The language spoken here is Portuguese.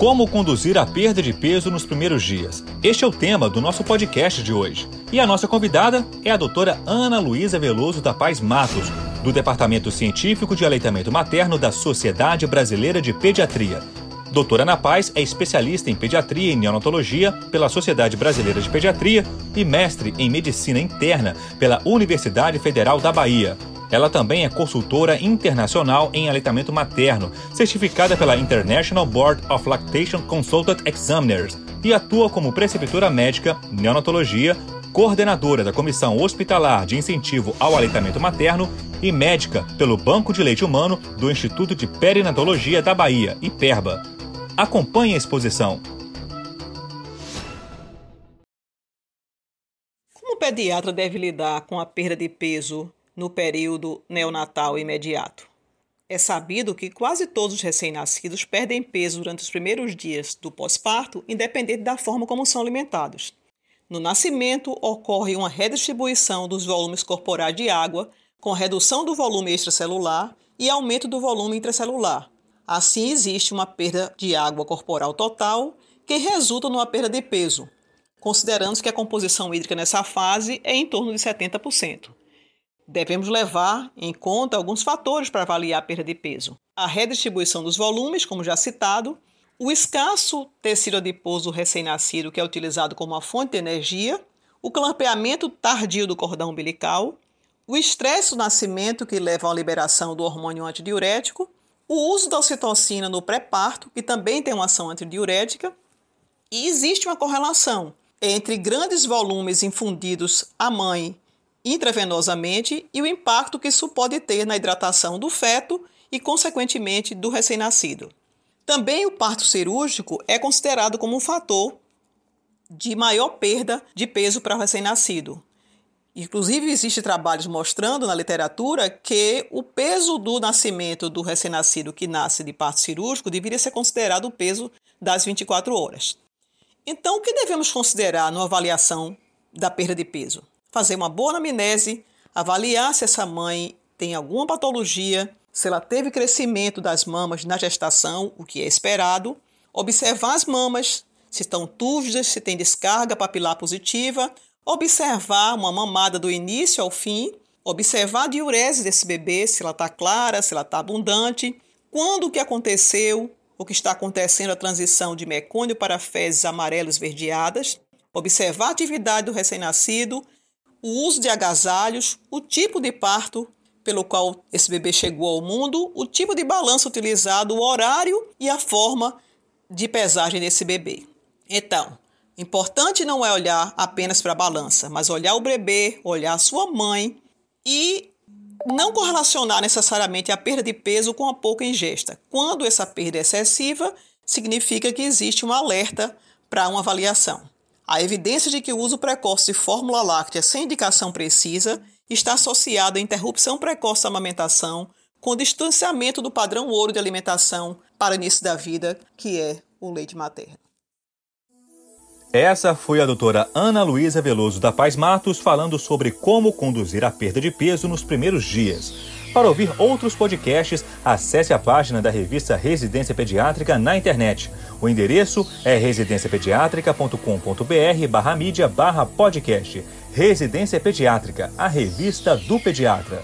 Como conduzir a perda de peso nos primeiros dias? Este é o tema do nosso podcast de hoje. E a nossa convidada é a doutora Ana Luísa Veloso da Paz Matos, do Departamento Científico de Aleitamento Materno da Sociedade Brasileira de Pediatria. Doutora Ana Paz é especialista em pediatria e neonatologia pela Sociedade Brasileira de Pediatria e mestre em medicina interna pela Universidade Federal da Bahia. Ela também é consultora internacional em aleitamento materno, certificada pela International Board of Lactation Consultant Examiners, e atua como preceptora médica, neonatologia, coordenadora da Comissão Hospitalar de Incentivo ao Aleitamento Materno e médica pelo Banco de Leite Humano do Instituto de Perinatologia da Bahia, IPERBA. Acompanhe a exposição. Como o pediatra deve lidar com a perda de peso no período neonatal imediato. É sabido que quase todos os recém-nascidos perdem peso durante os primeiros dias do pós-parto, independente da forma como são alimentados. No nascimento, ocorre uma redistribuição dos volumes corporais de água, com redução do volume extracelular e aumento do volume intracelular. Assim, existe uma perda de água corporal total, que resulta numa perda de peso, considerando que a composição hídrica nessa fase é em torno de 70% devemos levar em conta alguns fatores para avaliar a perda de peso. A redistribuição dos volumes, como já citado, o escasso tecido adiposo recém-nascido, que é utilizado como uma fonte de energia, o clampeamento tardio do cordão umbilical, o estresse do nascimento, que leva à liberação do hormônio antidiurético, o uso da ocitocina no pré-parto, que também tem uma ação antidiurética, e existe uma correlação entre grandes volumes infundidos à mãe intravenosamente e o impacto que isso pode ter na hidratação do feto e, consequentemente, do recém-nascido. Também o parto cirúrgico é considerado como um fator de maior perda de peso para o recém-nascido. Inclusive, existem trabalhos mostrando na literatura que o peso do nascimento do recém-nascido que nasce de parto cirúrgico deveria ser considerado o peso das 24 horas. Então, o que devemos considerar na avaliação da perda de peso? Fazer uma boa anamnese, avaliar se essa mãe tem alguma patologia, se ela teve crescimento das mamas na gestação, o que é esperado, observar as mamas, se estão túrgidas, se tem descarga papilar positiva, observar uma mamada do início ao fim, observar a diurese desse bebê, se ela está clara, se ela está abundante, quando o que aconteceu, o que está acontecendo a transição de mecônio para fezes amarelos verdeadas, observar a atividade do recém-nascido, o uso de agasalhos, o tipo de parto pelo qual esse bebê chegou ao mundo, o tipo de balança utilizado, o horário e a forma de pesagem desse bebê. Então, importante não é olhar apenas para a balança, mas olhar o bebê, olhar a sua mãe e não correlacionar necessariamente a perda de peso com a pouca ingesta. Quando essa perda é excessiva, significa que existe um alerta para uma avaliação. A evidência de que o uso precoce de fórmula láctea sem indicação precisa está associada à interrupção precoce da amamentação com distanciamento do padrão ouro de alimentação para início da vida, que é o leite materno. Essa foi a doutora Ana Luísa Veloso da Paz Matos falando sobre como conduzir a perda de peso nos primeiros dias. Para ouvir outros podcasts, acesse a página da revista Residência Pediátrica na internet. O endereço é residenciapediatrica.com.br barra mídia barra podcast. Residência Pediátrica, a revista do pediatra.